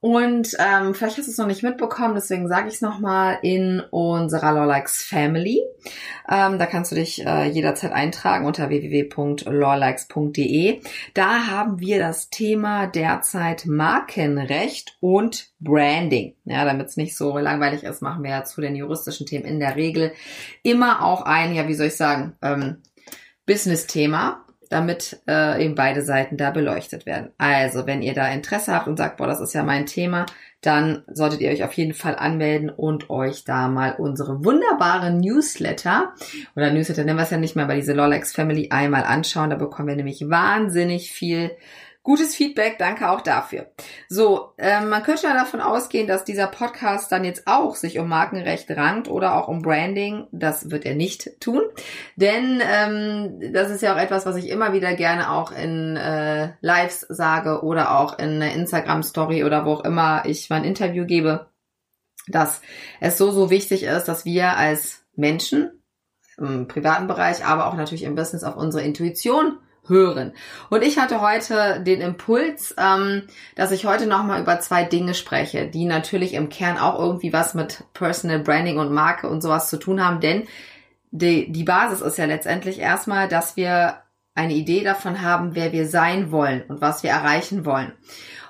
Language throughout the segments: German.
Und ähm, vielleicht hast du es noch nicht mitbekommen, deswegen sage ich es nochmal in unserer Lawlikes Family. Ähm, da kannst du dich äh, jederzeit eintragen unter www.lawlikes.de. Da haben wir das Thema derzeit Markenrecht und Branding. Ja, damit es nicht so langweilig ist, machen wir ja zu den juristischen Themen in der Regel immer auch ein, ja, wie soll ich sagen, ähm, Business-Thema damit äh, eben beide Seiten da beleuchtet werden. Also, wenn ihr da Interesse habt und sagt, boah, das ist ja mein Thema, dann solltet ihr euch auf jeden Fall anmelden und euch da mal unsere wunderbare Newsletter oder Newsletter nennen wir es ja nicht mehr, aber diese Lolex Family einmal anschauen. Da bekommen wir nämlich wahnsinnig viel Gutes Feedback, danke auch dafür. So, ähm, man könnte ja davon ausgehen, dass dieser Podcast dann jetzt auch sich um Markenrecht rankt oder auch um Branding. Das wird er nicht tun, denn ähm, das ist ja auch etwas, was ich immer wieder gerne auch in äh, Lives sage oder auch in einer Instagram-Story oder wo auch immer ich mein Interview gebe, dass es so, so wichtig ist, dass wir als Menschen im privaten Bereich, aber auch natürlich im Business auf unsere Intuition hören. Und ich hatte heute den Impuls, ähm, dass ich heute nochmal über zwei Dinge spreche, die natürlich im Kern auch irgendwie was mit Personal Branding und Marke und sowas zu tun haben, denn die, die Basis ist ja letztendlich erstmal, dass wir eine Idee davon haben, wer wir sein wollen und was wir erreichen wollen.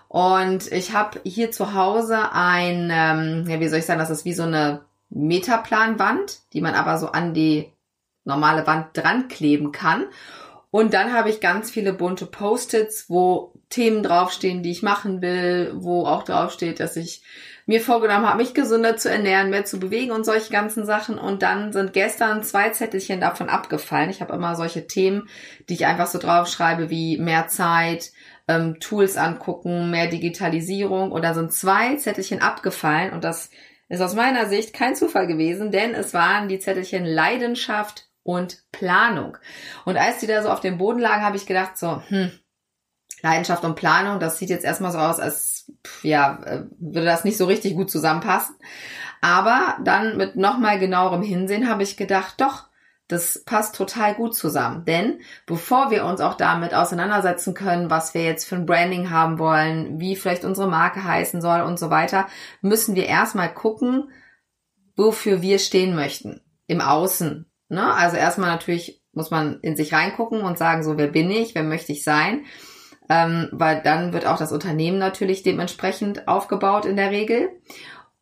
Und ich habe hier zu Hause ein, ähm, ja, wie soll ich sagen, das ist wie so eine Metaplanwand, die man aber so an die normale Wand dran kleben kann. Und dann habe ich ganz viele bunte Post-its, wo Themen draufstehen, die ich machen will, wo auch draufsteht, dass ich mir vorgenommen habe, mich gesünder zu ernähren, mehr zu bewegen und solche ganzen Sachen. Und dann sind gestern zwei Zettelchen davon abgefallen. Ich habe immer solche Themen, die ich einfach so draufschreibe, wie mehr Zeit, ähm, Tools angucken, mehr Digitalisierung. Und da sind zwei Zettelchen abgefallen. Und das ist aus meiner Sicht kein Zufall gewesen, denn es waren die Zettelchen Leidenschaft, und Planung. Und als die da so auf dem Boden lagen, habe ich gedacht, so, hm, Leidenschaft und Planung, das sieht jetzt erstmal so aus, als ja, äh, würde das nicht so richtig gut zusammenpassen. Aber dann mit nochmal genauerem Hinsehen habe ich gedacht, doch, das passt total gut zusammen. Denn bevor wir uns auch damit auseinandersetzen können, was wir jetzt für ein Branding haben wollen, wie vielleicht unsere Marke heißen soll und so weiter, müssen wir erstmal gucken, wofür wir stehen möchten. Im Außen, Ne? Also erstmal natürlich muss man in sich reingucken und sagen, so, wer bin ich, wer möchte ich sein? Ähm, weil dann wird auch das Unternehmen natürlich dementsprechend aufgebaut in der Regel.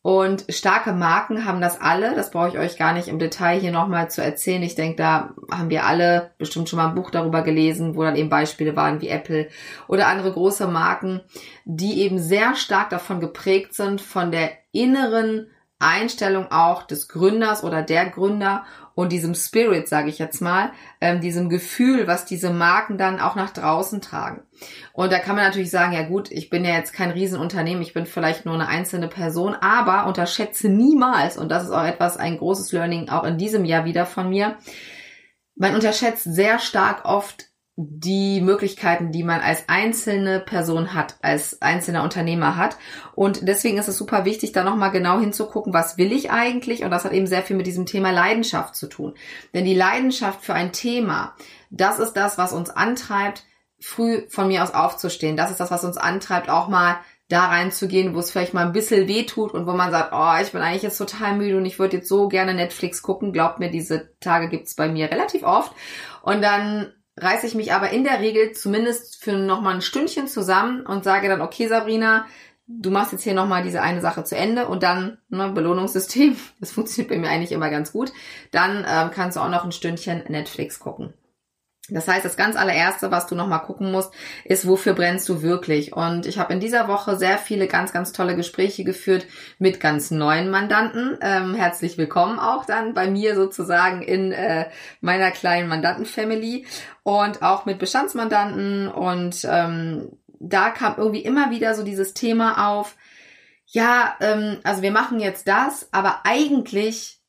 Und starke Marken haben das alle. Das brauche ich euch gar nicht im Detail hier nochmal zu erzählen. Ich denke, da haben wir alle bestimmt schon mal ein Buch darüber gelesen, wo dann eben Beispiele waren wie Apple oder andere große Marken, die eben sehr stark davon geprägt sind, von der inneren Einstellung auch des Gründers oder der Gründer und diesem Spirit, sage ich jetzt mal, ähm, diesem Gefühl, was diese Marken dann auch nach draußen tragen. Und da kann man natürlich sagen, ja gut, ich bin ja jetzt kein Riesenunternehmen, ich bin vielleicht nur eine einzelne Person, aber unterschätze niemals, und das ist auch etwas, ein großes Learning auch in diesem Jahr wieder von mir, man unterschätzt sehr stark oft die Möglichkeiten, die man als einzelne Person hat, als einzelner Unternehmer hat. Und deswegen ist es super wichtig, da nochmal genau hinzugucken, was will ich eigentlich? Und das hat eben sehr viel mit diesem Thema Leidenschaft zu tun. Denn die Leidenschaft für ein Thema, das ist das, was uns antreibt, früh von mir aus aufzustehen. Das ist das, was uns antreibt, auch mal da reinzugehen, wo es vielleicht mal ein bisschen weh tut und wo man sagt, oh, ich bin eigentlich jetzt total müde und ich würde jetzt so gerne Netflix gucken. Glaubt mir, diese Tage gibt's bei mir relativ oft. Und dann reiße ich mich aber in der Regel zumindest für nochmal ein Stündchen zusammen und sage dann, okay, Sabrina, du machst jetzt hier nochmal diese eine Sache zu Ende und dann, ne, Belohnungssystem, das funktioniert bei mir eigentlich immer ganz gut, dann ähm, kannst du auch noch ein Stündchen Netflix gucken. Das heißt, das ganz allererste, was du nochmal gucken musst, ist, wofür brennst du wirklich? Und ich habe in dieser Woche sehr viele ganz, ganz tolle Gespräche geführt mit ganz neuen Mandanten. Ähm, herzlich willkommen auch dann bei mir sozusagen in äh, meiner kleinen Mandantenfamily und auch mit Bestandsmandanten. Und ähm, da kam irgendwie immer wieder so dieses Thema auf, ja, ähm, also wir machen jetzt das, aber eigentlich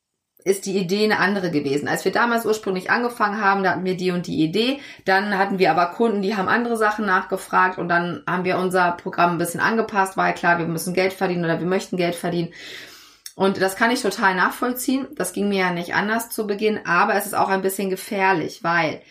ist die Idee eine andere gewesen. Als wir damals ursprünglich angefangen haben, da hatten wir die und die Idee. Dann hatten wir aber Kunden, die haben andere Sachen nachgefragt und dann haben wir unser Programm ein bisschen angepasst, weil klar, wir müssen Geld verdienen oder wir möchten Geld verdienen. Und das kann ich total nachvollziehen. Das ging mir ja nicht anders zu Beginn, aber es ist auch ein bisschen gefährlich, weil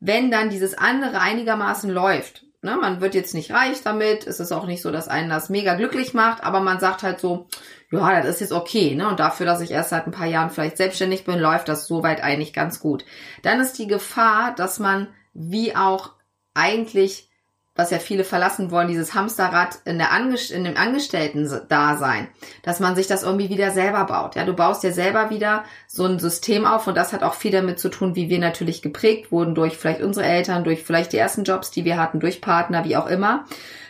wenn dann dieses andere einigermaßen läuft, ne, man wird jetzt nicht reich damit, es ist auch nicht so, dass einen das mega glücklich macht, aber man sagt halt so, ja, das ist jetzt okay, ne? Und dafür, dass ich erst seit ein paar Jahren vielleicht selbstständig bin, läuft das soweit eigentlich ganz gut. Dann ist die Gefahr, dass man wie auch eigentlich, was ja viele verlassen wollen, dieses Hamsterrad in, der Angest in dem Angestellten-Dasein, dass man sich das irgendwie wieder selber baut. Ja, du baust dir selber wieder so ein System auf und das hat auch viel damit zu tun, wie wir natürlich geprägt wurden durch vielleicht unsere Eltern, durch vielleicht die ersten Jobs, die wir hatten, durch Partner, wie auch immer,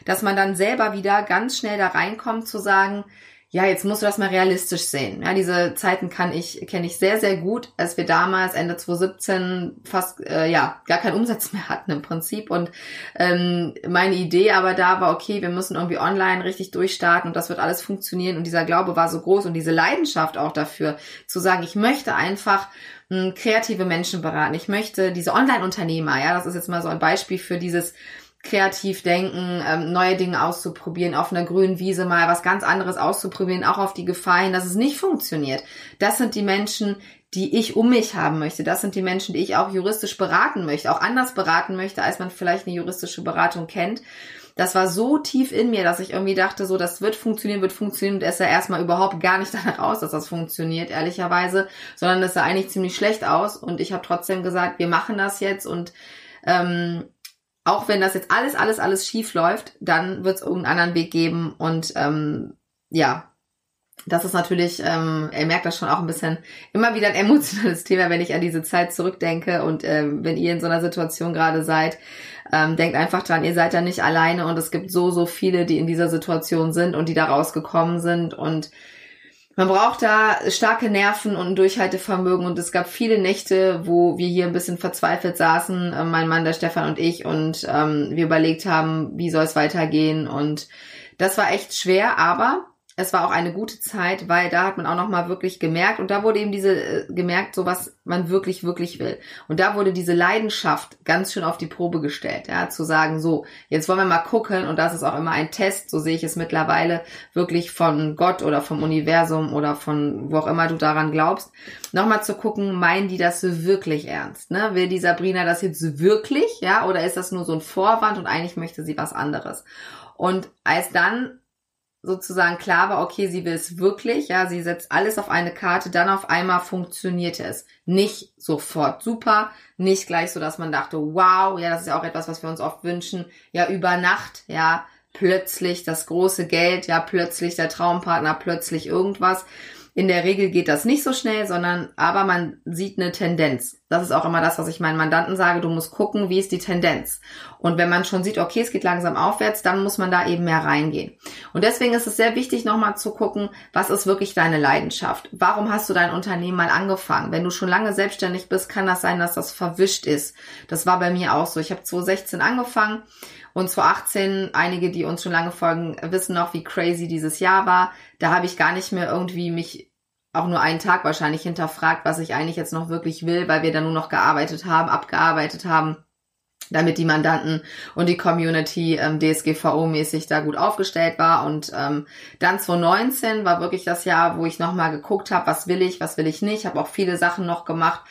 dass man dann selber wieder ganz schnell da reinkommt zu sagen, ja, jetzt musst du das mal realistisch sehen. Ja, diese Zeiten kann ich, kenne ich sehr, sehr gut, als wir damals Ende 2017 fast, äh, ja, gar keinen Umsatz mehr hatten im Prinzip. Und ähm, meine Idee aber da war, okay, wir müssen irgendwie online richtig durchstarten und das wird alles funktionieren. Und dieser Glaube war so groß und diese Leidenschaft auch dafür, zu sagen, ich möchte einfach hm, kreative Menschen beraten. Ich möchte diese Online-Unternehmer, ja, das ist jetzt mal so ein Beispiel für dieses, kreativ denken, ähm, neue Dinge auszuprobieren, auf einer grünen Wiese mal was ganz anderes auszuprobieren, auch auf die Gefahr hin, dass es nicht funktioniert. Das sind die Menschen, die ich um mich haben möchte. Das sind die Menschen, die ich auch juristisch beraten möchte, auch anders beraten möchte, als man vielleicht eine juristische Beratung kennt. Das war so tief in mir, dass ich irgendwie dachte, so, das wird funktionieren, wird funktionieren und es sah erstmal überhaupt gar nicht danach aus, dass das funktioniert, ehrlicherweise, sondern es sah eigentlich ziemlich schlecht aus und ich habe trotzdem gesagt, wir machen das jetzt und ähm, auch wenn das jetzt alles, alles, alles schief läuft, dann wird es irgendeinen anderen Weg geben und ähm, ja, das ist natürlich, ähm, er merkt das schon auch ein bisschen, immer wieder ein emotionales Thema, wenn ich an diese Zeit zurückdenke und ähm, wenn ihr in so einer Situation gerade seid, ähm, denkt einfach dran, ihr seid da nicht alleine und es gibt so, so viele, die in dieser Situation sind und die da rausgekommen sind und man braucht da starke Nerven und ein Durchhaltevermögen und es gab viele Nächte, wo wir hier ein bisschen verzweifelt saßen, äh, mein Mann, der Stefan und ich und ähm, wir überlegt haben, wie soll es weitergehen und das war echt schwer, aber es war auch eine gute Zeit, weil da hat man auch noch mal wirklich gemerkt und da wurde eben diese äh, gemerkt, so was man wirklich wirklich will. Und da wurde diese Leidenschaft ganz schön auf die Probe gestellt, ja, zu sagen, so, jetzt wollen wir mal gucken und das ist auch immer ein Test, so sehe ich es mittlerweile wirklich von Gott oder vom Universum oder von wo auch immer du daran glaubst, nochmal zu gucken, meinen die das wirklich ernst, ne? Will die Sabrina das jetzt wirklich, ja, oder ist das nur so ein Vorwand und eigentlich möchte sie was anderes? Und als dann sozusagen klar war, okay, sie will es wirklich, ja, sie setzt alles auf eine Karte, dann auf einmal funktionierte es. Nicht sofort super, nicht gleich so, dass man dachte, wow, ja, das ist ja auch etwas, was wir uns oft wünschen, ja, über Nacht, ja, plötzlich das große Geld, ja, plötzlich der Traumpartner, plötzlich irgendwas. In der Regel geht das nicht so schnell, sondern aber man sieht eine Tendenz. Das ist auch immer das, was ich meinen Mandanten sage. Du musst gucken, wie ist die Tendenz. Und wenn man schon sieht, okay, es geht langsam aufwärts, dann muss man da eben mehr reingehen. Und deswegen ist es sehr wichtig, nochmal zu gucken, was ist wirklich deine Leidenschaft? Warum hast du dein Unternehmen mal angefangen? Wenn du schon lange selbstständig bist, kann das sein, dass das verwischt ist. Das war bei mir auch so. Ich habe 2016 angefangen und 2018, einige, die uns schon lange folgen, wissen noch, wie crazy dieses Jahr war. Da habe ich gar nicht mehr irgendwie mich auch nur einen Tag wahrscheinlich hinterfragt, was ich eigentlich jetzt noch wirklich will, weil wir dann nur noch gearbeitet haben, abgearbeitet haben, damit die Mandanten und die Community ähm, DSGVO-mäßig da gut aufgestellt war. Und ähm, dann 2019 war wirklich das Jahr, wo ich nochmal geguckt habe, was will ich, was will ich nicht. Habe auch viele Sachen noch gemacht,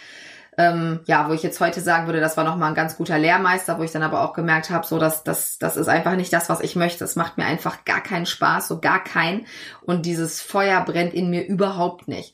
ähm, ja, wo ich jetzt heute sagen würde, das war nochmal ein ganz guter Lehrmeister, wo ich dann aber auch gemerkt habe, so dass das, das ist einfach nicht das, was ich möchte. Es macht mir einfach gar keinen Spaß, so gar keinen. Und dieses Feuer brennt in mir überhaupt nicht.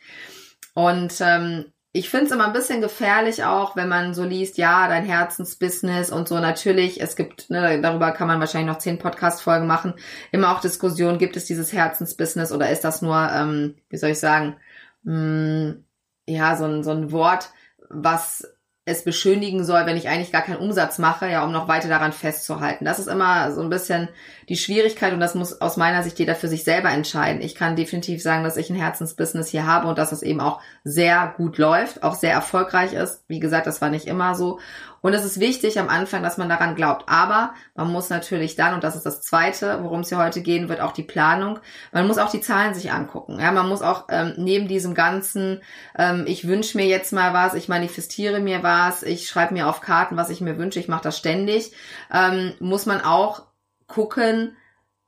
Und ähm, ich finde es immer ein bisschen gefährlich auch, wenn man so liest, ja, dein Herzensbusiness und so. Natürlich, es gibt, ne, darüber kann man wahrscheinlich noch zehn Podcast-Folgen machen. Immer auch Diskussion, gibt es dieses Herzensbusiness oder ist das nur, ähm, wie soll ich sagen, mh, hm, ja, so ein, so ein Wort, was es beschönigen soll, wenn ich eigentlich gar keinen Umsatz mache, ja, um noch weiter daran festzuhalten. Das ist immer so ein bisschen die Schwierigkeit und das muss aus meiner Sicht jeder für sich selber entscheiden. Ich kann definitiv sagen, dass ich ein Herzensbusiness hier habe und dass es eben auch sehr gut läuft, auch sehr erfolgreich ist. Wie gesagt, das war nicht immer so. Und es ist wichtig am Anfang, dass man daran glaubt. Aber man muss natürlich dann, und das ist das Zweite, worum es hier heute gehen wird, auch die Planung. Man muss auch die Zahlen sich angucken. Ja, man muss auch ähm, neben diesem ganzen, ähm, ich wünsche mir jetzt mal was, ich manifestiere mir was, ich schreibe mir auf Karten, was ich mir wünsche, ich mache das ständig, ähm, muss man auch gucken,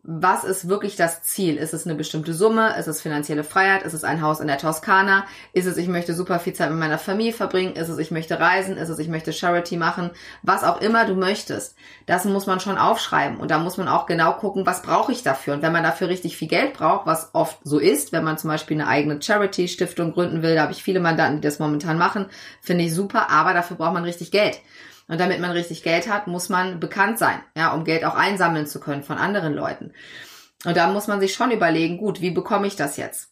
was ist wirklich das Ziel? Ist es eine bestimmte Summe? Ist es finanzielle Freiheit? Ist es ein Haus in der Toskana? Ist es, ich möchte super viel Zeit mit meiner Familie verbringen? Ist es, ich möchte reisen? Ist es, ich möchte Charity machen? Was auch immer du möchtest. Das muss man schon aufschreiben. Und da muss man auch genau gucken, was brauche ich dafür? Und wenn man dafür richtig viel Geld braucht, was oft so ist, wenn man zum Beispiel eine eigene Charity-Stiftung gründen will, da habe ich viele Mandanten, die das momentan machen, finde ich super, aber dafür braucht man richtig Geld. Und damit man richtig Geld hat, muss man bekannt sein, ja, um Geld auch einsammeln zu können von anderen Leuten. Und da muss man sich schon überlegen, gut, wie bekomme ich das jetzt?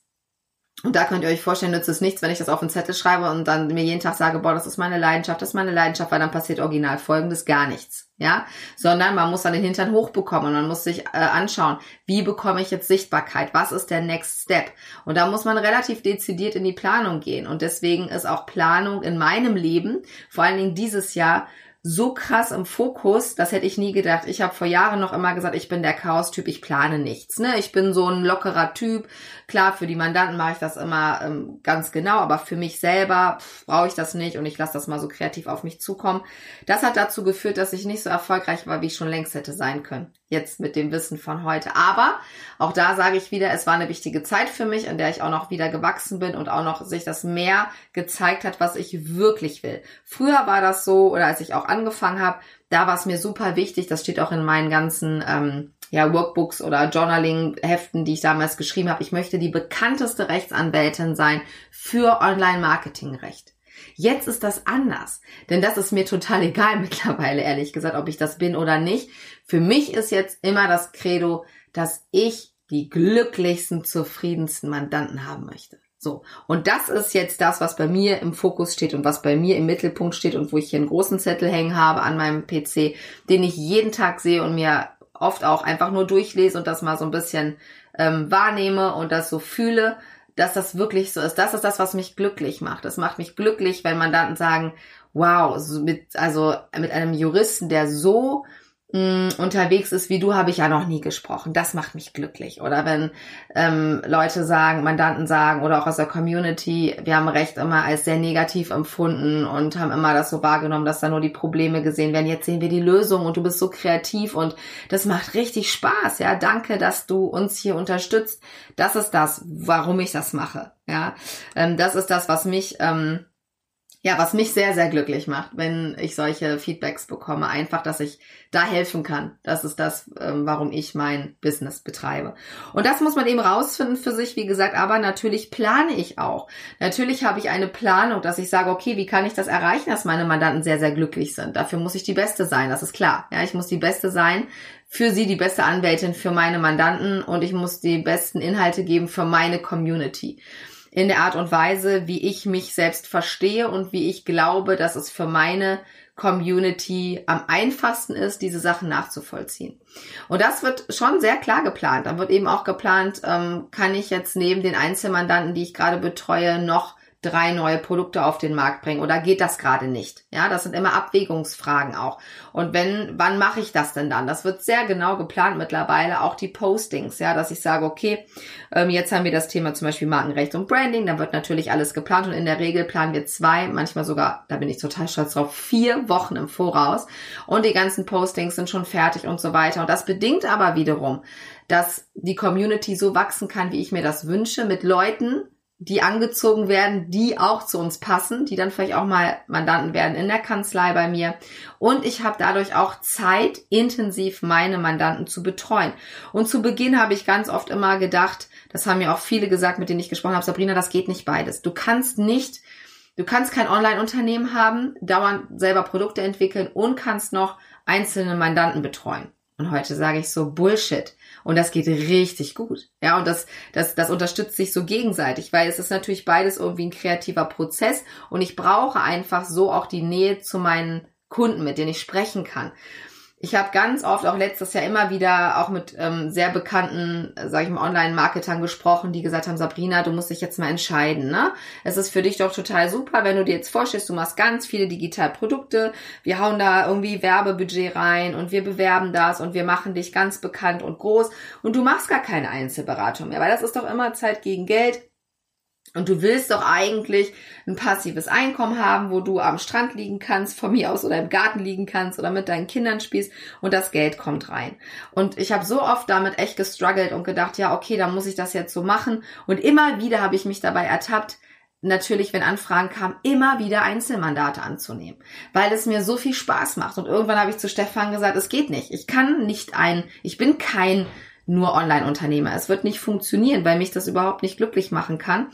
Und da könnt ihr euch vorstellen, nützt es nichts, wenn ich das auf einen Zettel schreibe und dann mir jeden Tag sage, boah, das ist meine Leidenschaft, das ist meine Leidenschaft, weil dann passiert original folgendes gar nichts. Ja, sondern man muss dann den Hintern hochbekommen und man muss sich äh, anschauen, wie bekomme ich jetzt Sichtbarkeit? Was ist der Next Step? Und da muss man relativ dezidiert in die Planung gehen. Und deswegen ist auch Planung in meinem Leben, vor allen Dingen dieses Jahr, so krass im Fokus, das hätte ich nie gedacht. Ich habe vor Jahren noch immer gesagt, ich bin der Chaos-Typ, ich plane nichts. Ne? Ich bin so ein lockerer Typ. Klar, für die Mandanten mache ich das immer ähm, ganz genau, aber für mich selber brauche ich das nicht und ich lasse das mal so kreativ auf mich zukommen. Das hat dazu geführt, dass ich nicht so erfolgreich war, wie ich schon längst hätte sein können. Jetzt mit dem Wissen von heute. Aber auch da sage ich wieder, es war eine wichtige Zeit für mich, in der ich auch noch wieder gewachsen bin und auch noch sich das mehr gezeigt hat, was ich wirklich will. Früher war das so, oder als ich auch angefangen habe, da war es mir super wichtig, das steht auch in meinen ganzen ähm, ja, Workbooks oder Journaling-Heften, die ich damals geschrieben habe. Ich möchte die bekannteste Rechtsanwältin sein für Online-Marketing-Recht. Jetzt ist das anders, denn das ist mir total egal mittlerweile, ehrlich gesagt, ob ich das bin oder nicht. Für mich ist jetzt immer das Credo, dass ich die glücklichsten, zufriedensten Mandanten haben möchte. So. Und das ist jetzt das, was bei mir im Fokus steht und was bei mir im Mittelpunkt steht und wo ich hier einen großen Zettel hängen habe an meinem PC, den ich jeden Tag sehe und mir oft auch einfach nur durchlese und das mal so ein bisschen ähm, wahrnehme und das so fühle, dass das wirklich so ist. Das ist das, was mich glücklich macht. Das macht mich glücklich, wenn Mandanten sagen, wow, mit, also mit einem Juristen, der so unterwegs ist wie du, habe ich ja noch nie gesprochen. Das macht mich glücklich. Oder wenn ähm, Leute sagen, Mandanten sagen oder auch aus der Community, wir haben Recht immer als sehr negativ empfunden und haben immer das so wahrgenommen, dass da nur die Probleme gesehen werden. Jetzt sehen wir die Lösung und du bist so kreativ und das macht richtig Spaß. Ja, danke, dass du uns hier unterstützt. Das ist das, warum ich das mache. Ja, ähm, das ist das, was mich ähm, ja, was mich sehr, sehr glücklich macht, wenn ich solche Feedbacks bekomme. Einfach, dass ich da helfen kann. Das ist das, ähm, warum ich mein Business betreibe. Und das muss man eben rausfinden für sich, wie gesagt. Aber natürlich plane ich auch. Natürlich habe ich eine Planung, dass ich sage, okay, wie kann ich das erreichen, dass meine Mandanten sehr, sehr glücklich sind? Dafür muss ich die Beste sein. Das ist klar. Ja, ich muss die Beste sein für sie die beste Anwältin für meine Mandanten und ich muss die besten Inhalte geben für meine Community in der Art und Weise, wie ich mich selbst verstehe und wie ich glaube, dass es für meine Community am einfachsten ist, diese Sachen nachzuvollziehen. Und das wird schon sehr klar geplant. Da wird eben auch geplant, ähm, kann ich jetzt neben den Einzelmandanten, die ich gerade betreue, noch drei neue Produkte auf den Markt bringen oder geht das gerade nicht? Ja, das sind immer Abwägungsfragen auch. Und wenn, wann mache ich das denn dann? Das wird sehr genau geplant mittlerweile, auch die Postings, ja, dass ich sage, okay, ähm, jetzt haben wir das Thema zum Beispiel Markenrecht und Branding, dann wird natürlich alles geplant und in der Regel planen wir zwei, manchmal sogar, da bin ich total stolz drauf, vier Wochen im Voraus und die ganzen Postings sind schon fertig und so weiter. Und das bedingt aber wiederum, dass die Community so wachsen kann, wie ich mir das wünsche, mit Leuten, die angezogen werden, die auch zu uns passen, die dann vielleicht auch mal Mandanten werden in der Kanzlei bei mir. Und ich habe dadurch auch Zeit, intensiv meine Mandanten zu betreuen. Und zu Beginn habe ich ganz oft immer gedacht, das haben mir auch viele gesagt, mit denen ich gesprochen habe, Sabrina, das geht nicht beides. Du kannst nicht, du kannst kein Online-Unternehmen haben, dauernd selber Produkte entwickeln und kannst noch einzelne Mandanten betreuen. Und heute sage ich so Bullshit. Und das geht richtig gut. Ja, und das, das, das unterstützt sich so gegenseitig, weil es ist natürlich beides irgendwie ein kreativer Prozess und ich brauche einfach so auch die Nähe zu meinen Kunden, mit denen ich sprechen kann. Ich habe ganz oft auch letztes Jahr immer wieder auch mit ähm, sehr bekannten, äh, sage ich mal, Online-Marketern gesprochen, die gesagt haben, Sabrina, du musst dich jetzt mal entscheiden. Ne? Es ist für dich doch total super, wenn du dir jetzt vorstellst, du machst ganz viele Digitalprodukte, wir hauen da irgendwie Werbebudget rein und wir bewerben das und wir machen dich ganz bekannt und groß und du machst gar keine Einzelberatung mehr, weil das ist doch immer Zeit gegen Geld. Und du willst doch eigentlich ein passives Einkommen haben, wo du am Strand liegen kannst, von mir aus oder im Garten liegen kannst oder mit deinen Kindern spielst und das Geld kommt rein. Und ich habe so oft damit echt gestruggelt und gedacht, ja, okay, dann muss ich das jetzt so machen. Und immer wieder habe ich mich dabei ertappt, natürlich, wenn Anfragen kamen, immer wieder Einzelmandate anzunehmen, weil es mir so viel Spaß macht. Und irgendwann habe ich zu Stefan gesagt, es geht nicht. Ich kann nicht ein, ich bin kein nur Online-Unternehmer. Es wird nicht funktionieren, weil mich das überhaupt nicht glücklich machen kann.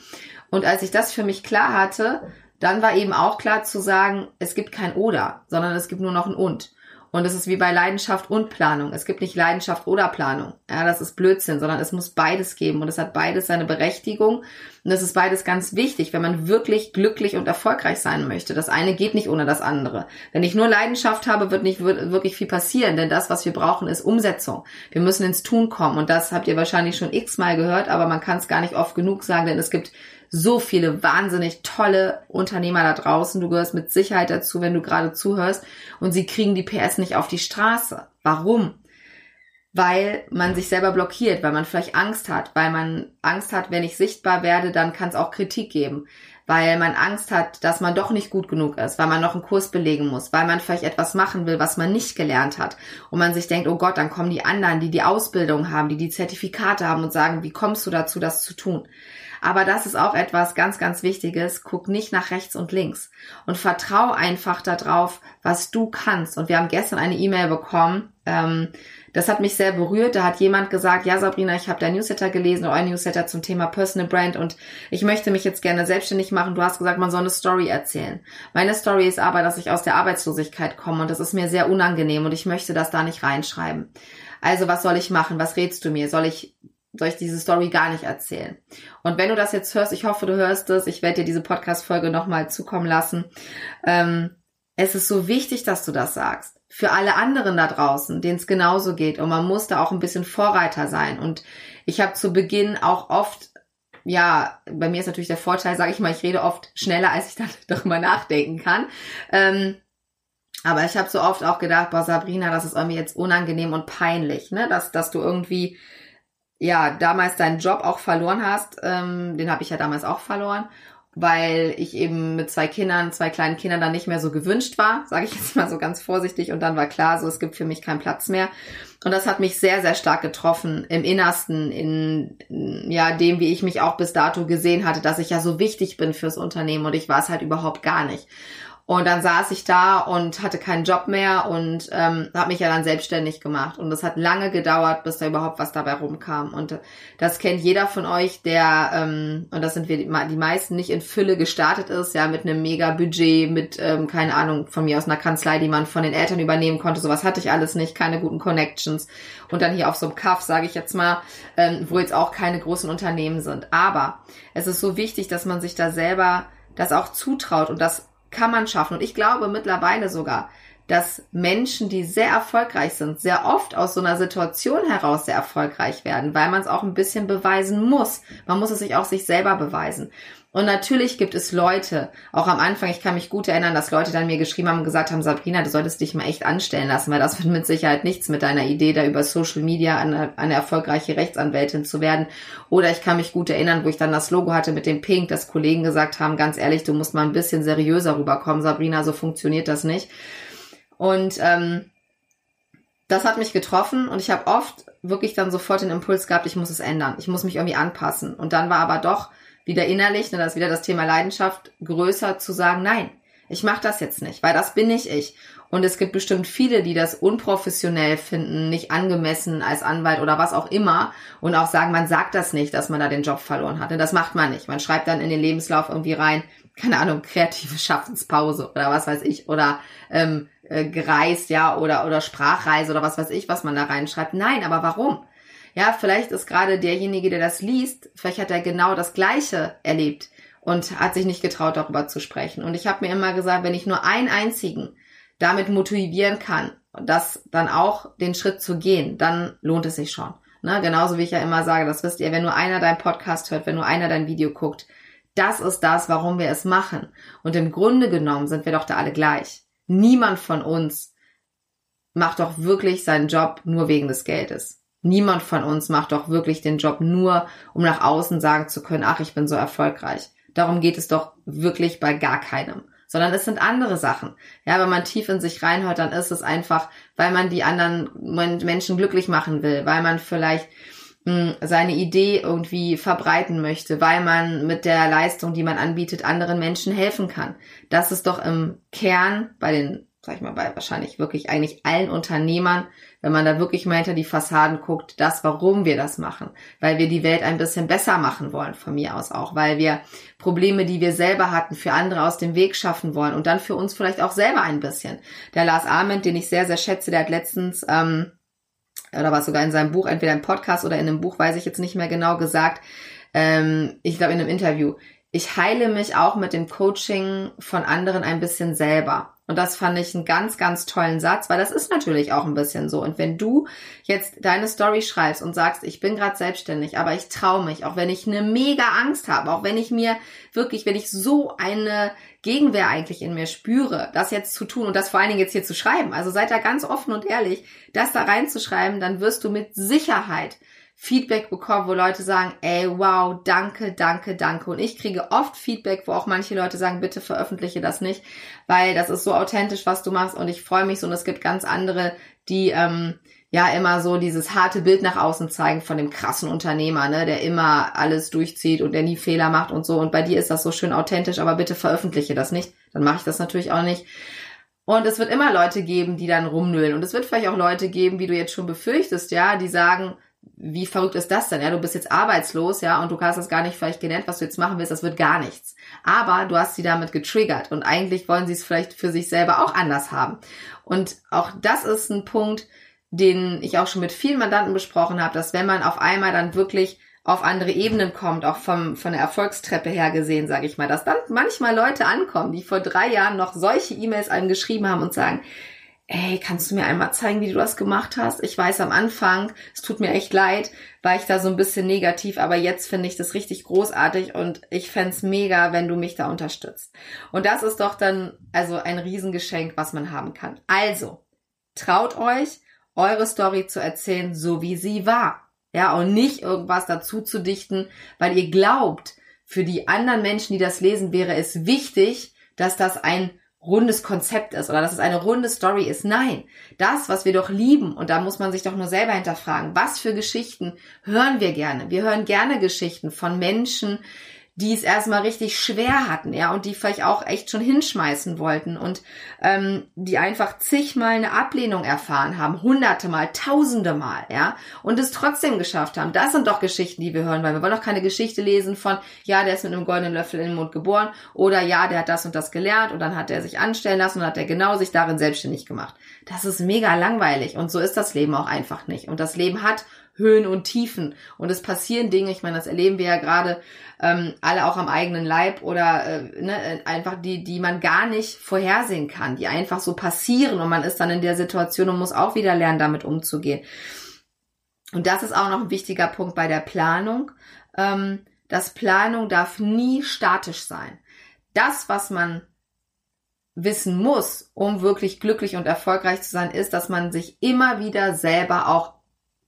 Und als ich das für mich klar hatte, dann war eben auch klar zu sagen, es gibt kein Oder, sondern es gibt nur noch ein Und. Und es ist wie bei Leidenschaft und Planung. Es gibt nicht Leidenschaft oder Planung. Ja, das ist Blödsinn, sondern es muss beides geben. Und es hat beides seine Berechtigung. Und es ist beides ganz wichtig, wenn man wirklich glücklich und erfolgreich sein möchte. Das eine geht nicht ohne das andere. Wenn ich nur Leidenschaft habe, wird nicht wirklich viel passieren. Denn das, was wir brauchen, ist Umsetzung. Wir müssen ins Tun kommen. Und das habt ihr wahrscheinlich schon x-mal gehört, aber man kann es gar nicht oft genug sagen, denn es gibt so viele wahnsinnig tolle Unternehmer da draußen. Du gehörst mit Sicherheit dazu, wenn du gerade zuhörst. Und sie kriegen die PS nicht auf die Straße. Warum? Weil man sich selber blockiert, weil man vielleicht Angst hat, weil man Angst hat, wenn ich sichtbar werde, dann kann es auch Kritik geben, weil man Angst hat, dass man doch nicht gut genug ist, weil man noch einen Kurs belegen muss, weil man vielleicht etwas machen will, was man nicht gelernt hat und man sich denkt, oh Gott, dann kommen die anderen, die die Ausbildung haben, die die Zertifikate haben und sagen, wie kommst du dazu, das zu tun? Aber das ist auch etwas ganz, ganz Wichtiges. Guck nicht nach rechts und links und vertrau einfach darauf, was du kannst. Und wir haben gestern eine E-Mail bekommen. Ähm, das hat mich sehr berührt. Da hat jemand gesagt, ja Sabrina, ich habe dein Newsletter gelesen, euer Newsletter zum Thema Personal Brand und ich möchte mich jetzt gerne selbstständig machen. Du hast gesagt, man soll eine Story erzählen. Meine Story ist aber, dass ich aus der Arbeitslosigkeit komme und das ist mir sehr unangenehm und ich möchte das da nicht reinschreiben. Also was soll ich machen? Was rätst du mir? Soll ich soll ich diese Story gar nicht erzählen. Und wenn du das jetzt hörst, ich hoffe, du hörst es, ich werde dir diese Podcast-Folge nochmal zukommen lassen. Ähm, es ist so wichtig, dass du das sagst. Für alle anderen da draußen, denen es genauso geht. Und man muss da auch ein bisschen Vorreiter sein. Und ich habe zu Beginn auch oft, ja, bei mir ist natürlich der Vorteil, sage ich mal, ich rede oft schneller, als ich dann darüber nachdenken kann. Ähm, aber ich habe so oft auch gedacht, boah, Sabrina, das ist irgendwie jetzt unangenehm und peinlich, ne? Dass, dass du irgendwie ja damals deinen Job auch verloren hast. Ähm, den habe ich ja damals auch verloren, weil ich eben mit zwei Kindern, zwei kleinen Kindern dann nicht mehr so gewünscht war, sage ich jetzt mal so ganz vorsichtig. Und dann war klar, so es gibt für mich keinen Platz mehr. Und das hat mich sehr, sehr stark getroffen im Innersten, in ja dem, wie ich mich auch bis dato gesehen hatte, dass ich ja so wichtig bin fürs Unternehmen und ich war es halt überhaupt gar nicht. Und dann saß ich da und hatte keinen Job mehr und ähm, habe mich ja dann selbstständig gemacht. Und es hat lange gedauert, bis da überhaupt was dabei rumkam. Und das kennt jeder von euch, der, ähm, und das sind wir die, meisten, nicht in Fülle gestartet ist, ja, mit einem mega Budget, mit, ähm, keine Ahnung, von mir aus einer Kanzlei, die man von den Eltern übernehmen konnte. Sowas hatte ich alles nicht, keine guten Connections. Und dann hier auf so einem Kaff, sage ich jetzt mal, ähm, wo jetzt auch keine großen Unternehmen sind. Aber es ist so wichtig, dass man sich da selber das auch zutraut und das kann man schaffen. Und ich glaube mittlerweile sogar, dass Menschen, die sehr erfolgreich sind, sehr oft aus so einer Situation heraus sehr erfolgreich werden, weil man es auch ein bisschen beweisen muss. Man muss es sich auch sich selber beweisen. Und natürlich gibt es Leute, auch am Anfang, ich kann mich gut erinnern, dass Leute dann mir geschrieben haben und gesagt haben, Sabrina, du solltest dich mal echt anstellen lassen, weil das wird mit Sicherheit nichts mit deiner Idee, da über Social Media eine, eine erfolgreiche Rechtsanwältin zu werden. Oder ich kann mich gut erinnern, wo ich dann das Logo hatte mit dem Pink, dass Kollegen gesagt haben, ganz ehrlich, du musst mal ein bisschen seriöser rüberkommen, Sabrina, so funktioniert das nicht. Und ähm, das hat mich getroffen und ich habe oft wirklich dann sofort den Impuls gehabt, ich muss es ändern, ich muss mich irgendwie anpassen. Und dann war aber doch wieder innerlich, ne, das ist wieder das Thema Leidenschaft, größer zu sagen, nein, ich mache das jetzt nicht, weil das bin nicht ich. Und es gibt bestimmt viele, die das unprofessionell finden, nicht angemessen als Anwalt oder was auch immer und auch sagen, man sagt das nicht, dass man da den Job verloren hat. Das macht man nicht. Man schreibt dann in den Lebenslauf irgendwie rein, keine Ahnung, kreative Schaffenspause oder was weiß ich oder ähm, äh, gereist, ja, oder oder Sprachreise oder was weiß ich, was man da reinschreibt. Nein, aber warum? Ja, vielleicht ist gerade derjenige, der das liest, vielleicht hat er genau das Gleiche erlebt und hat sich nicht getraut, darüber zu sprechen. Und ich habe mir immer gesagt, wenn ich nur einen einzigen damit motivieren kann, das dann auch den Schritt zu gehen, dann lohnt es sich schon. Ne? Genauso wie ich ja immer sage, das wisst ihr, wenn nur einer dein Podcast hört, wenn nur einer dein Video guckt, das ist das, warum wir es machen. Und im Grunde genommen sind wir doch da alle gleich. Niemand von uns macht doch wirklich seinen Job nur wegen des Geldes. Niemand von uns macht doch wirklich den Job nur, um nach außen sagen zu können, ach, ich bin so erfolgreich. Darum geht es doch wirklich bei gar keinem. Sondern es sind andere Sachen. Ja, wenn man tief in sich reinhört, dann ist es einfach, weil man die anderen Menschen glücklich machen will, weil man vielleicht seine Idee irgendwie verbreiten möchte, weil man mit der Leistung, die man anbietet, anderen Menschen helfen kann. Das ist doch im Kern bei den, sag ich mal, bei wahrscheinlich wirklich eigentlich allen Unternehmern, wenn man da wirklich mal hinter die Fassaden guckt, das, warum wir das machen. Weil wir die Welt ein bisschen besser machen wollen, von mir aus auch. Weil wir Probleme, die wir selber hatten, für andere aus dem Weg schaffen wollen und dann für uns vielleicht auch selber ein bisschen. Der Lars Arment, den ich sehr, sehr schätze, der hat letztens, ähm, oder war sogar in seinem Buch, entweder im Podcast oder in einem Buch, weiß ich jetzt nicht mehr genau gesagt, ähm, ich glaube in einem Interview, ich heile mich auch mit dem Coaching von anderen ein bisschen selber. Und das fand ich einen ganz, ganz tollen Satz, weil das ist natürlich auch ein bisschen so. Und wenn du jetzt deine Story schreibst und sagst, ich bin gerade selbstständig, aber ich traue mich, auch wenn ich eine mega Angst habe, auch wenn ich mir wirklich, wenn ich so eine Gegenwehr eigentlich in mir spüre, das jetzt zu tun und das vor allen Dingen jetzt hier zu schreiben. Also seid da ganz offen und ehrlich, das da reinzuschreiben, dann wirst du mit Sicherheit Feedback bekommen, wo Leute sagen, ey, wow, danke, danke, danke. Und ich kriege oft Feedback, wo auch manche Leute sagen, bitte veröffentliche das nicht, weil das ist so authentisch, was du machst und ich freue mich so. Und es gibt ganz andere, die ähm, ja immer so dieses harte Bild nach außen zeigen von dem krassen Unternehmer, ne, der immer alles durchzieht und der nie Fehler macht und so. Und bei dir ist das so schön authentisch, aber bitte veröffentliche das nicht. Dann mache ich das natürlich auch nicht. Und es wird immer Leute geben, die dann rumnüllen. Und es wird vielleicht auch Leute geben, wie du jetzt schon befürchtest, ja, die sagen, wie verrückt ist das denn? Ja, du bist jetzt arbeitslos, ja, und du hast das gar nicht vielleicht genannt, was du jetzt machen willst, das wird gar nichts. Aber du hast sie damit getriggert und eigentlich wollen sie es vielleicht für sich selber auch anders haben. Und auch das ist ein Punkt, den ich auch schon mit vielen Mandanten besprochen habe, dass wenn man auf einmal dann wirklich auf andere Ebenen kommt, auch vom, von der Erfolgstreppe her gesehen, sage ich mal, dass dann manchmal Leute ankommen, die vor drei Jahren noch solche E-Mails einem geschrieben haben und sagen, ey, kannst du mir einmal zeigen, wie du das gemacht hast? Ich weiß am Anfang, es tut mir echt leid, war ich da so ein bisschen negativ, aber jetzt finde ich das richtig großartig und ich fände mega, wenn du mich da unterstützt. Und das ist doch dann also ein Riesengeschenk, was man haben kann. Also, traut euch, eure Story zu erzählen, so wie sie war. Ja, und nicht irgendwas dazu zu dichten, weil ihr glaubt, für die anderen Menschen, die das lesen, wäre es wichtig, dass das ein rundes Konzept ist oder dass es eine runde Story ist. Nein, das, was wir doch lieben, und da muss man sich doch nur selber hinterfragen, was für Geschichten hören wir gerne? Wir hören gerne Geschichten von Menschen, die es erstmal richtig schwer hatten, ja, und die vielleicht auch echt schon hinschmeißen wollten und ähm, die einfach zigmal eine Ablehnung erfahren haben, hunderte Mal, tausende Mal, ja, und es trotzdem geschafft haben. Das sind doch Geschichten, die wir hören, weil wir wollen doch keine Geschichte lesen von, ja, der ist mit einem goldenen Löffel in den Mund geboren oder ja, der hat das und das gelernt und dann hat er sich anstellen lassen und hat er genau sich darin selbstständig gemacht. Das ist mega langweilig und so ist das Leben auch einfach nicht. Und das Leben hat Höhen und Tiefen. Und es passieren Dinge, ich meine, das erleben wir ja gerade ähm, alle auch am eigenen Leib oder äh, ne, einfach die, die man gar nicht vorhersehen kann, die einfach so passieren und man ist dann in der Situation und muss auch wieder lernen, damit umzugehen. Und das ist auch noch ein wichtiger Punkt bei der Planung. Ähm, das Planung darf nie statisch sein. Das, was man wissen muss, um wirklich glücklich und erfolgreich zu sein, ist, dass man sich immer wieder selber auch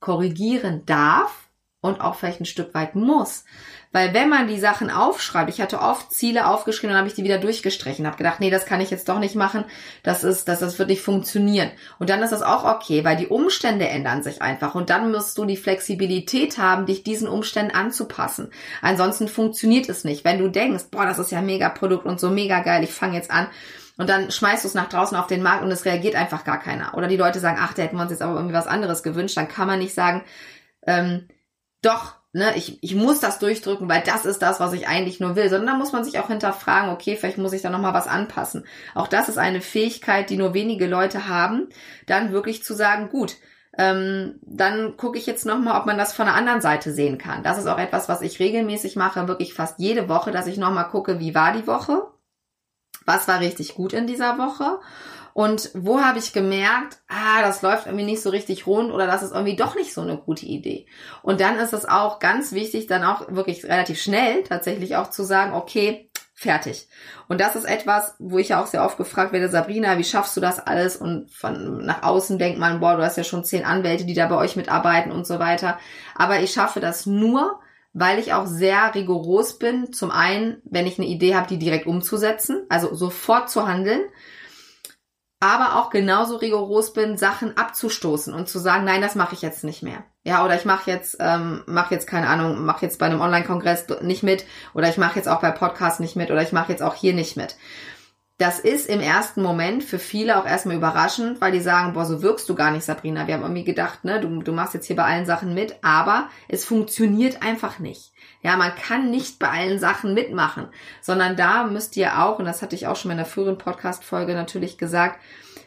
korrigieren darf und auch vielleicht ein Stück weit muss. Weil wenn man die Sachen aufschreibt, ich hatte oft Ziele aufgeschrieben und habe ich die wieder durchgestrichen, habe gedacht, nee, das kann ich jetzt doch nicht machen, das ist, das, das wird nicht funktionieren. Und dann ist das auch okay, weil die Umstände ändern sich einfach und dann musst du die Flexibilität haben, dich diesen Umständen anzupassen. Ansonsten funktioniert es nicht. Wenn du denkst, boah, das ist ja mega Produkt und so mega geil, ich fange jetzt an, und dann schmeißt du es nach draußen auf den Markt und es reagiert einfach gar keiner. Oder die Leute sagen, ach, da hätten wir uns jetzt aber irgendwie was anderes gewünscht. Dann kann man nicht sagen, ähm, doch, ne, ich, ich muss das durchdrücken, weil das ist das, was ich eigentlich nur will. Sondern da muss man sich auch hinterfragen, okay, vielleicht muss ich da nochmal was anpassen. Auch das ist eine Fähigkeit, die nur wenige Leute haben, dann wirklich zu sagen, gut, ähm, dann gucke ich jetzt nochmal, ob man das von der anderen Seite sehen kann. Das ist auch etwas, was ich regelmäßig mache, wirklich fast jede Woche, dass ich nochmal gucke, wie war die Woche was war richtig gut in dieser Woche und wo habe ich gemerkt, ah, das läuft irgendwie nicht so richtig rund oder das ist irgendwie doch nicht so eine gute Idee. Und dann ist es auch ganz wichtig, dann auch wirklich relativ schnell tatsächlich auch zu sagen, okay, fertig. Und das ist etwas, wo ich ja auch sehr oft gefragt werde, Sabrina, wie schaffst du das alles? Und von nach außen denkt man, boah, du hast ja schon zehn Anwälte, die da bei euch mitarbeiten und so weiter. Aber ich schaffe das nur, weil ich auch sehr rigoros bin. Zum einen, wenn ich eine Idee habe, die direkt umzusetzen, also sofort zu handeln aber auch genauso rigoros bin, Sachen abzustoßen und zu sagen, nein, das mache ich jetzt nicht mehr. Ja, oder ich mache jetzt, ähm, mache jetzt keine Ahnung, mache jetzt bei einem Online-Kongress nicht mit, oder ich mache jetzt auch bei Podcasts nicht mit, oder ich mache jetzt auch hier nicht mit. Das ist im ersten Moment für viele auch erstmal überraschend, weil die sagen, boah, so wirkst du gar nicht, Sabrina. Wir haben irgendwie gedacht, ne, du, du machst jetzt hier bei allen Sachen mit, aber es funktioniert einfach nicht. Ja, man kann nicht bei allen Sachen mitmachen, sondern da müsst ihr auch, und das hatte ich auch schon in der früheren Podcast-Folge natürlich gesagt,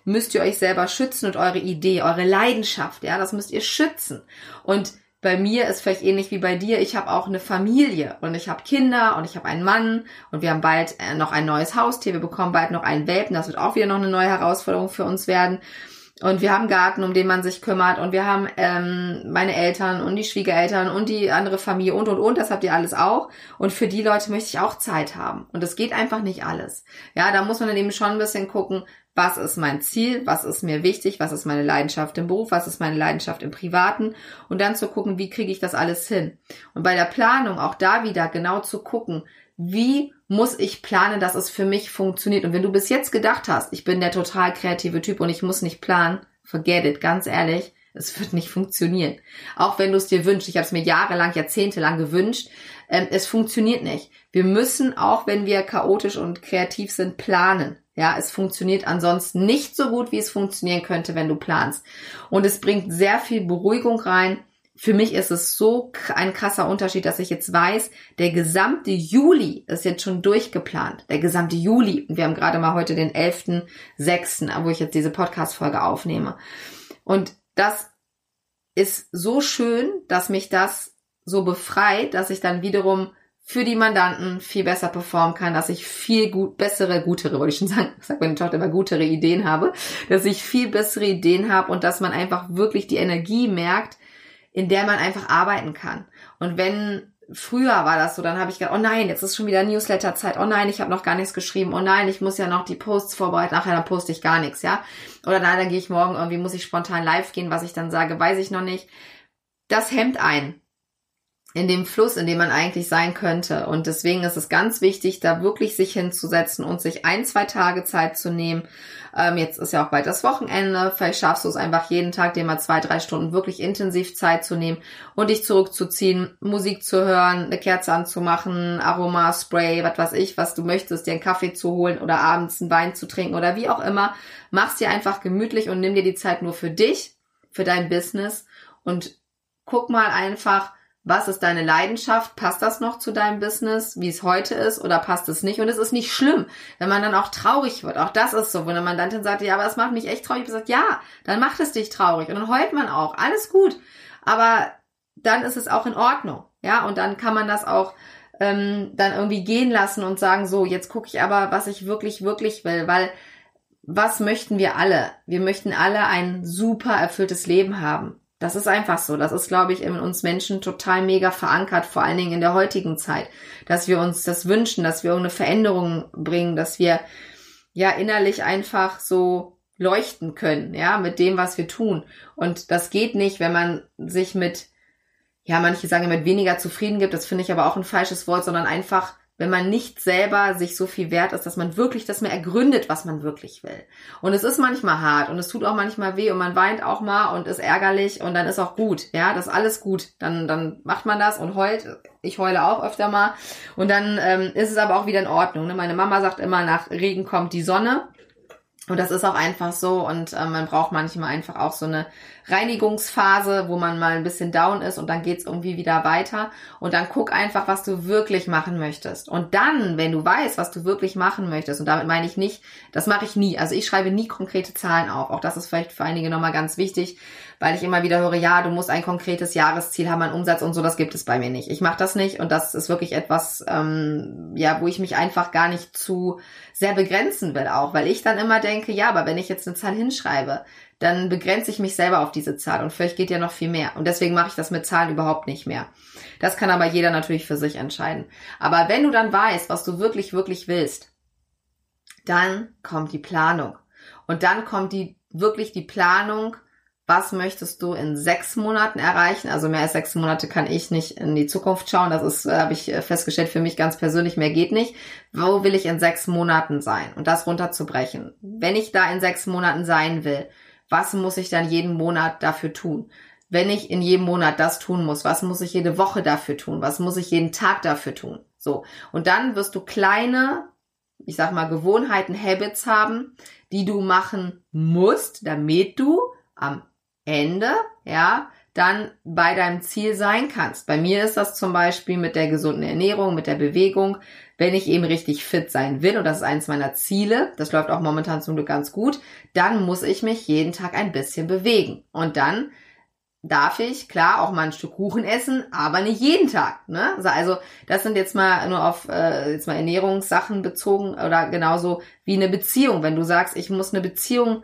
müsst ihr euch selber schützen und eure Idee, eure Leidenschaft, ja, das müsst ihr schützen. Und bei mir ist vielleicht ähnlich wie bei dir. Ich habe auch eine Familie und ich habe Kinder und ich habe einen Mann und wir haben bald äh, noch ein neues Haustier. Wir bekommen bald noch einen Welpen. Das wird auch wieder noch eine neue Herausforderung für uns werden. Und wir haben Garten, um den man sich kümmert. Und wir haben ähm, meine Eltern und die Schwiegereltern und die andere Familie und und und. Das habt ihr alles auch. Und für die Leute möchte ich auch Zeit haben. Und das geht einfach nicht alles. Ja, da muss man dann eben schon ein bisschen gucken, was ist mein Ziel, was ist mir wichtig, was ist meine Leidenschaft im Beruf, was ist meine Leidenschaft im Privaten und dann zu gucken, wie kriege ich das alles hin. Und bei der Planung auch da wieder genau zu gucken, wie muss ich planen, dass es für mich funktioniert. Und wenn du bis jetzt gedacht hast, ich bin der total kreative Typ und ich muss nicht planen, forget it, ganz ehrlich, es wird nicht funktionieren. Auch wenn du es dir wünschst. Ich habe es mir jahrelang, jahrzehntelang gewünscht. Ähm, es funktioniert nicht. Wir müssen, auch wenn wir chaotisch und kreativ sind, planen. Ja, es funktioniert ansonsten nicht so gut, wie es funktionieren könnte, wenn du planst. Und es bringt sehr viel Beruhigung rein. Für mich ist es so ein krasser Unterschied, dass ich jetzt weiß, der gesamte Juli ist jetzt schon durchgeplant. Der gesamte Juli. Und wir haben gerade mal heute den 11.06., wo ich jetzt diese Podcast-Folge aufnehme. Und das ist so schön, dass mich das so befreit, dass ich dann wiederum für die Mandanten viel besser performen kann, dass ich viel gut, bessere, gutere, wollte ich schon sagen, sagt meine Tochter immer, gutere Ideen habe, dass ich viel bessere Ideen habe und dass man einfach wirklich die Energie merkt, in der man einfach arbeiten kann. Und wenn früher war das so, dann habe ich gedacht, oh nein, jetzt ist schon wieder Newsletter-Zeit, oh nein, ich habe noch gar nichts geschrieben, oh nein, ich muss ja noch die Posts vorbereiten, nachher dann poste ich gar nichts, ja. Oder nein, dann gehe ich morgen irgendwie, muss ich spontan live gehen, was ich dann sage, weiß ich noch nicht. Das hemmt ein in dem Fluss, in dem man eigentlich sein könnte. Und deswegen ist es ganz wichtig, da wirklich sich hinzusetzen und sich ein, zwei Tage Zeit zu nehmen. Ähm, jetzt ist ja auch bald das Wochenende. Vielleicht schaffst du es einfach jeden Tag, dir mal zwei, drei Stunden wirklich intensiv Zeit zu nehmen und dich zurückzuziehen, Musik zu hören, eine Kerze anzumachen, Aroma, Spray, was weiß ich, was du möchtest, dir einen Kaffee zu holen oder abends einen Wein zu trinken oder wie auch immer. Mach's dir einfach gemütlich und nimm dir die Zeit nur für dich, für dein Business und guck mal einfach, was ist deine Leidenschaft? Passt das noch zu deinem Business, wie es heute ist, oder passt es nicht? Und es ist nicht schlimm, wenn man dann auch traurig wird. Auch das ist so, wenn eine Mandantin sagt, ja, aber es macht mich echt traurig. Ich gesagt, ja, dann macht es dich traurig. Und dann heult man auch. Alles gut. Aber dann ist es auch in Ordnung. Ja, und dann kann man das auch ähm, dann irgendwie gehen lassen und sagen, so, jetzt gucke ich aber, was ich wirklich, wirklich will, weil was möchten wir alle? Wir möchten alle ein super erfülltes Leben haben. Das ist einfach so. Das ist, glaube ich, in uns Menschen total mega verankert, vor allen Dingen in der heutigen Zeit, dass wir uns das wünschen, dass wir irgendeine Veränderung bringen, dass wir ja innerlich einfach so leuchten können, ja, mit dem, was wir tun. Und das geht nicht, wenn man sich mit, ja, manche sagen mit weniger zufrieden gibt. Das finde ich aber auch ein falsches Wort, sondern einfach wenn man nicht selber sich so viel wert ist, dass man wirklich das mehr ergründet, was man wirklich will. Und es ist manchmal hart und es tut auch manchmal weh und man weint auch mal und ist ärgerlich und dann ist auch gut. Ja, das ist alles gut. Dann, dann macht man das und heult. Ich heule auch öfter mal. Und dann ähm, ist es aber auch wieder in Ordnung. Ne? Meine Mama sagt immer, nach Regen kommt die Sonne. Und das ist auch einfach so und äh, man braucht manchmal einfach auch so eine Reinigungsphase, wo man mal ein bisschen down ist und dann geht's irgendwie wieder weiter. Und dann guck einfach, was du wirklich machen möchtest. Und dann, wenn du weißt, was du wirklich machen möchtest, und damit meine ich nicht, das mache ich nie. Also ich schreibe nie konkrete Zahlen auf. Auch das ist vielleicht für einige nochmal ganz wichtig, weil ich immer wieder höre, ja, du musst ein konkretes Jahresziel haben, einen Umsatz und so, das gibt es bei mir nicht. Ich mache das nicht und das ist wirklich etwas, ähm, ja, wo ich mich einfach gar nicht zu sehr begrenzen will auch, weil ich dann immer denke, ja, aber wenn ich jetzt eine Zahl hinschreibe, dann begrenze ich mich selber auf diese Zahl und vielleicht geht ja noch viel mehr. Und deswegen mache ich das mit Zahlen überhaupt nicht mehr. Das kann aber jeder natürlich für sich entscheiden. Aber wenn du dann weißt, was du wirklich, wirklich willst, dann kommt die Planung. Und dann kommt die, wirklich die Planung, was möchtest du in sechs Monaten erreichen? Also mehr als sechs Monate kann ich nicht in die Zukunft schauen. Das ist, äh, habe ich äh, festgestellt, für mich ganz persönlich, mehr geht nicht. Wo will ich in sechs Monaten sein? Und das runterzubrechen. Wenn ich da in sechs Monaten sein will, was muss ich dann jeden Monat dafür tun? Wenn ich in jedem Monat das tun muss, was muss ich jede Woche dafür tun? Was muss ich jeden Tag dafür tun? So. Und dann wirst du kleine ich sag mal, Gewohnheiten, Habits haben, die du machen musst, damit du am Ende, ja, dann bei deinem Ziel sein kannst. Bei mir ist das zum Beispiel mit der gesunden Ernährung, mit der Bewegung. Wenn ich eben richtig fit sein will, und das ist eins meiner Ziele, das läuft auch momentan zum Glück ganz gut, dann muss ich mich jeden Tag ein bisschen bewegen. Und dann darf ich klar auch mal ein Stück Kuchen essen, aber nicht jeden Tag. Ne? Also das sind jetzt mal nur auf äh, jetzt mal Ernährungssachen bezogen oder genauso wie eine Beziehung. Wenn du sagst, ich muss eine Beziehung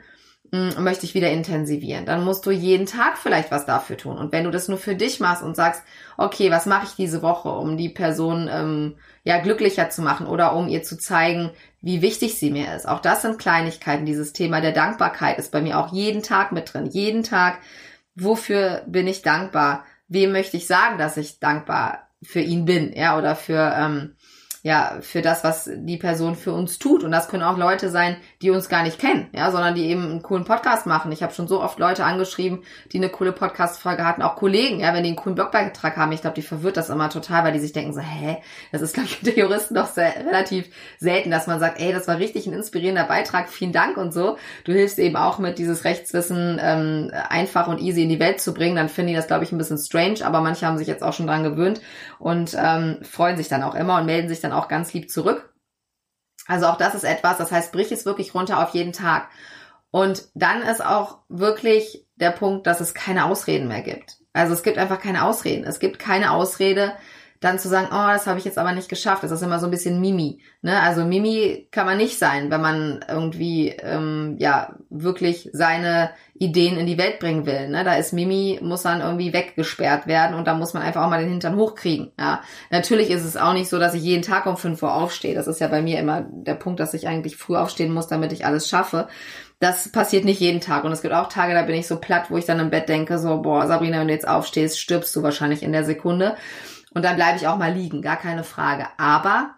möchte ich wieder intensivieren, dann musst du jeden Tag vielleicht was dafür tun. Und wenn du das nur für dich machst und sagst, okay, was mache ich diese Woche, um die Person ähm, ja glücklicher zu machen oder um ihr zu zeigen, wie wichtig sie mir ist. Auch das sind Kleinigkeiten. Dieses Thema der Dankbarkeit ist bei mir auch jeden Tag mit drin. Jeden Tag wofür bin ich dankbar? Wem möchte ich sagen, dass ich dankbar für ihn bin, ja, oder für ähm, ja, für das, was die Person für uns tut. Und das können auch Leute sein, die uns gar nicht kennen, ja, sondern die eben einen coolen Podcast machen. Ich habe schon so oft Leute angeschrieben, die eine coole Podcast-Folge hatten, auch Kollegen, ja, wenn die einen coolen Blogbeitrag haben. Ich glaube, die verwirrt das immer total, weil die sich denken so, hä, das ist, glaube ich, unter Juristen doch sehr, relativ selten, dass man sagt, ey, das war richtig ein inspirierender Beitrag, vielen Dank und so. Du hilfst eben auch mit dieses Rechtswissen ähm, einfach und easy in die Welt zu bringen. Dann finden die das, glaube ich, ein bisschen strange, aber manche haben sich jetzt auch schon dran gewöhnt und ähm, freuen sich dann auch immer und melden sich dann auch ganz lieb zurück. Also auch das ist etwas, das heißt, brich es wirklich runter auf jeden Tag. Und dann ist auch wirklich der Punkt, dass es keine Ausreden mehr gibt. Also es gibt einfach keine Ausreden. Es gibt keine Ausrede, dann zu sagen, oh, das habe ich jetzt aber nicht geschafft. Das ist immer so ein bisschen Mimi. Ne? Also Mimi kann man nicht sein, wenn man irgendwie ähm, ja wirklich seine Ideen in die Welt bringen will. Ne? Da ist Mimi, muss dann irgendwie weggesperrt werden und da muss man einfach auch mal den Hintern hochkriegen. Ja? Natürlich ist es auch nicht so, dass ich jeden Tag um 5 Uhr aufstehe. Das ist ja bei mir immer der Punkt, dass ich eigentlich früh aufstehen muss, damit ich alles schaffe. Das passiert nicht jeden Tag. Und es gibt auch Tage, da bin ich so platt, wo ich dann im Bett denke, so, boah, Sabrina, wenn du jetzt aufstehst, stirbst du wahrscheinlich in der Sekunde. Und dann bleibe ich auch mal liegen, gar keine Frage. Aber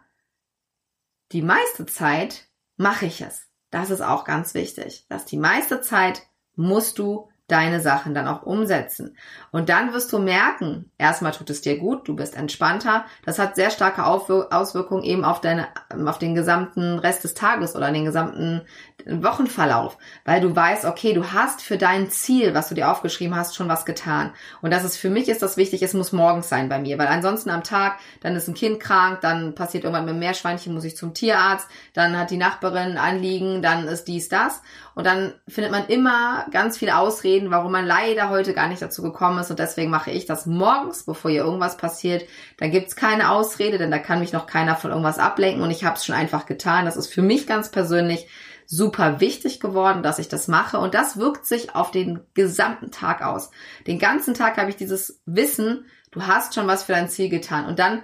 die meiste Zeit mache ich es. Das ist auch ganz wichtig. Dass die meiste Zeit musst du deine Sachen dann auch umsetzen. Und dann wirst du merken, erstmal tut es dir gut, du bist entspannter. Das hat sehr starke Auswirkungen eben auf deine, auf den gesamten Rest des Tages oder den gesamten Wochenverlauf, weil du weißt, okay, du hast für dein Ziel, was du dir aufgeschrieben hast, schon was getan. Und das ist für mich ist das wichtig, es muss morgens sein bei mir, weil ansonsten am Tag, dann ist ein Kind krank, dann passiert irgendwann mit dem Meerschweinchen, muss ich zum Tierarzt, dann hat die Nachbarin Anliegen, dann ist dies, das. Und dann findet man immer ganz viele Ausreden, warum man leider heute gar nicht dazu gekommen ist. Und deswegen mache ich das morgens, bevor hier irgendwas passiert. Da gibt's keine Ausrede, denn da kann mich noch keiner von irgendwas ablenken. Und ich habe es schon einfach getan. Das ist für mich ganz persönlich super wichtig geworden, dass ich das mache. Und das wirkt sich auf den gesamten Tag aus. Den ganzen Tag habe ich dieses Wissen, du hast schon was für dein Ziel getan. Und dann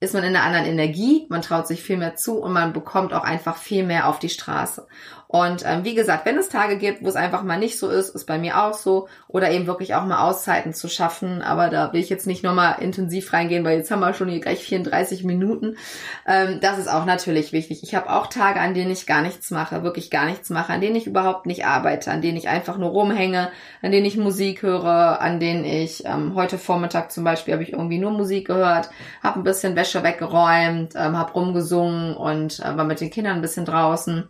ist man in einer anderen Energie, man traut sich viel mehr zu und man bekommt auch einfach viel mehr auf die Straße. Und ähm, wie gesagt, wenn es Tage gibt, wo es einfach mal nicht so ist, ist bei mir auch so. Oder eben wirklich auch mal Auszeiten zu schaffen. Aber da will ich jetzt nicht nochmal intensiv reingehen, weil jetzt haben wir schon hier gleich 34 Minuten. Ähm, das ist auch natürlich wichtig. Ich habe auch Tage, an denen ich gar nichts mache, wirklich gar nichts mache, an denen ich überhaupt nicht arbeite, an denen ich einfach nur rumhänge, an denen ich Musik höre, an denen ich ähm, heute Vormittag zum Beispiel habe ich irgendwie nur Musik gehört, habe ein bisschen Wäsche weggeräumt, ähm, habe rumgesungen und äh, war mit den Kindern ein bisschen draußen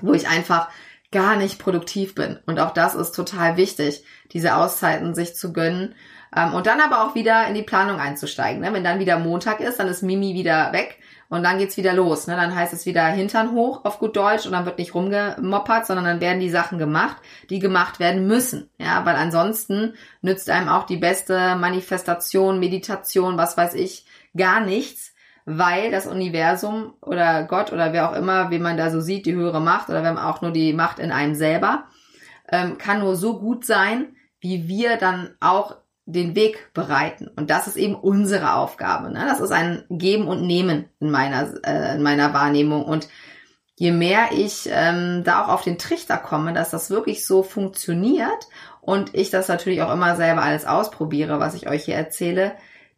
wo ich einfach gar nicht produktiv bin. Und auch das ist total wichtig, diese Auszeiten sich zu gönnen. Ähm, und dann aber auch wieder in die Planung einzusteigen. Ne? Wenn dann wieder Montag ist, dann ist Mimi wieder weg und dann geht's wieder los. Ne? Dann heißt es wieder Hintern hoch auf gut Deutsch und dann wird nicht rumgemoppert, sondern dann werden die Sachen gemacht, die gemacht werden müssen. Ja, weil ansonsten nützt einem auch die beste Manifestation, Meditation, was weiß ich, gar nichts, weil das Universum oder Gott oder wer auch immer, wie man da so sieht, die höhere Macht oder wenn man auch nur die Macht in einem selber, ähm, kann nur so gut sein, wie wir dann auch den Weg bereiten. Und das ist eben unsere Aufgabe. Ne? Das ist ein Geben und Nehmen in meiner, äh, in meiner Wahrnehmung. Und je mehr ich ähm, da auch auf den Trichter komme, dass das wirklich so funktioniert und ich das natürlich auch immer selber alles ausprobiere, was ich euch hier erzähle,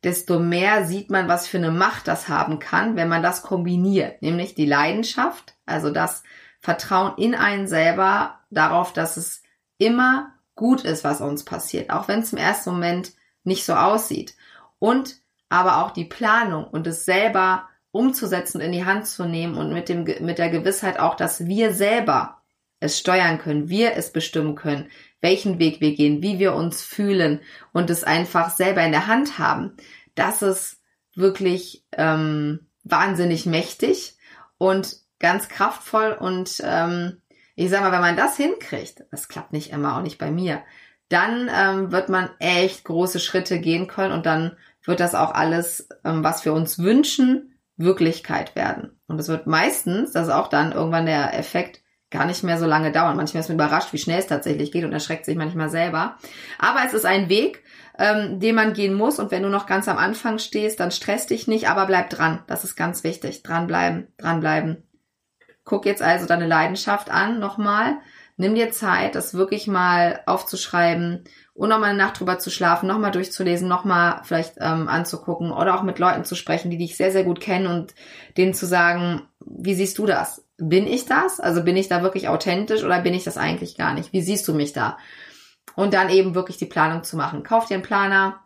desto mehr sieht man, was für eine Macht das haben kann, wenn man das kombiniert. Nämlich die Leidenschaft, also das Vertrauen in einen selber, darauf, dass es immer gut ist, was uns passiert, auch wenn es im ersten Moment nicht so aussieht. Und aber auch die Planung und es selber umzusetzen und in die Hand zu nehmen und mit, dem, mit der Gewissheit auch, dass wir selber es steuern können, wir es bestimmen können, welchen Weg wir gehen, wie wir uns fühlen und es einfach selber in der Hand haben. Das ist wirklich ähm, wahnsinnig mächtig und ganz kraftvoll und ähm, ich sag mal, wenn man das hinkriegt, das klappt nicht immer, auch nicht bei mir, dann ähm, wird man echt große Schritte gehen können und dann wird das auch alles, ähm, was wir uns wünschen, Wirklichkeit werden. Und es wird meistens, das ist auch dann irgendwann der Effekt, gar nicht mehr so lange dauern. Manchmal ist man überrascht, wie schnell es tatsächlich geht und erschreckt sich manchmal selber. Aber es ist ein Weg, ähm, den man gehen muss. Und wenn du noch ganz am Anfang stehst, dann stress dich nicht, aber bleib dran. Das ist ganz wichtig. Dranbleiben, dranbleiben. Guck jetzt also deine Leidenschaft an, nochmal. Nimm dir Zeit, das wirklich mal aufzuschreiben und nochmal eine Nacht drüber zu schlafen, nochmal durchzulesen, nochmal vielleicht ähm, anzugucken oder auch mit Leuten zu sprechen, die dich sehr, sehr gut kennen und denen zu sagen, wie siehst du das? Bin ich das? Also bin ich da wirklich authentisch oder bin ich das eigentlich gar nicht? Wie siehst du mich da? Und dann eben wirklich die Planung zu machen. Kauf dir einen Planer.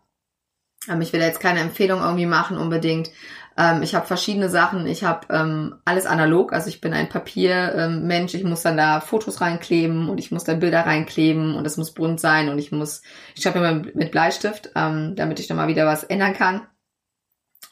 Ähm, ich will jetzt keine Empfehlung irgendwie machen unbedingt, ähm, ich habe verschiedene Sachen. Ich habe ähm, alles analog, also ich bin ein Papiermensch. Ich muss dann da Fotos reinkleben und ich muss dann Bilder reinkleben und es muss bunt sein und ich muss, ich schreibe immer mit Bleistift, damit ich dann mal wieder was ändern kann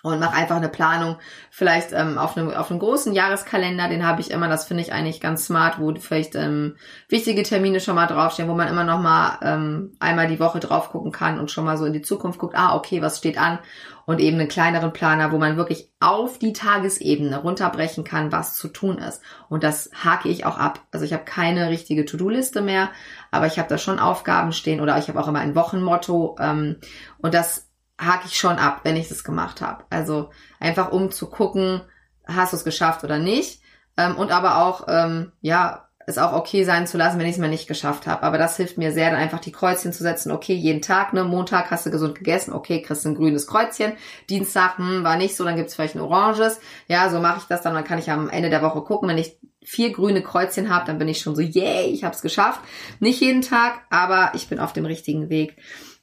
und mache einfach eine Planung, vielleicht ähm, auf, einem, auf einem großen Jahreskalender, den habe ich immer, das finde ich eigentlich ganz smart, wo vielleicht ähm, wichtige Termine schon mal draufstehen, wo man immer noch mal ähm, einmal die Woche drauf gucken kann und schon mal so in die Zukunft guckt, ah, okay, was steht an und eben einen kleineren Planer, wo man wirklich auf die Tagesebene runterbrechen kann, was zu tun ist. Und das hake ich auch ab. Also ich habe keine richtige To-Do-Liste mehr, aber ich habe da schon Aufgaben stehen oder ich habe auch immer ein Wochenmotto ähm, und das hake ich schon ab, wenn ich das gemacht habe. Also einfach um zu gucken, hast du es geschafft oder nicht. Ähm, und aber auch, ähm, ja, es auch okay sein zu lassen, wenn ich es mal nicht geschafft habe. Aber das hilft mir sehr, dann einfach die Kreuzchen zu setzen. Okay, jeden Tag, ne, Montag hast du gesund gegessen, okay, kriegst ein grünes Kreuzchen. Dienstag, hm, war nicht so, dann gibt's vielleicht ein oranges. Ja, so mache ich das dann. Dann kann ich am Ende der Woche gucken. Wenn ich vier grüne Kreuzchen habe, dann bin ich schon so, yay, ich habe es geschafft. Nicht jeden Tag, aber ich bin auf dem richtigen Weg.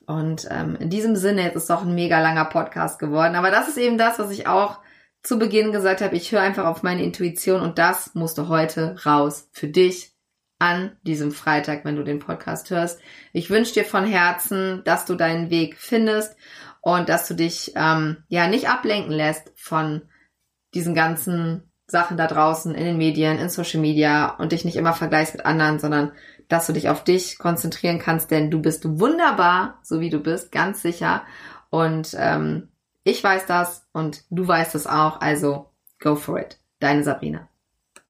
Und ähm, in diesem Sinne, jetzt ist doch ein mega langer Podcast geworden. Aber das ist eben das, was ich auch zu Beginn gesagt habe. Ich höre einfach auf meine Intuition und das musst du heute raus für dich an diesem Freitag, wenn du den Podcast hörst. Ich wünsche dir von Herzen, dass du deinen Weg findest und dass du dich ähm, ja nicht ablenken lässt von diesen ganzen Sachen da draußen in den Medien, in Social Media und dich nicht immer vergleichst mit anderen, sondern dass du dich auf dich konzentrieren kannst, denn du bist wunderbar, so wie du bist, ganz sicher. Und ähm, ich weiß das und du weißt es auch, also go for it. Deine Sabrina.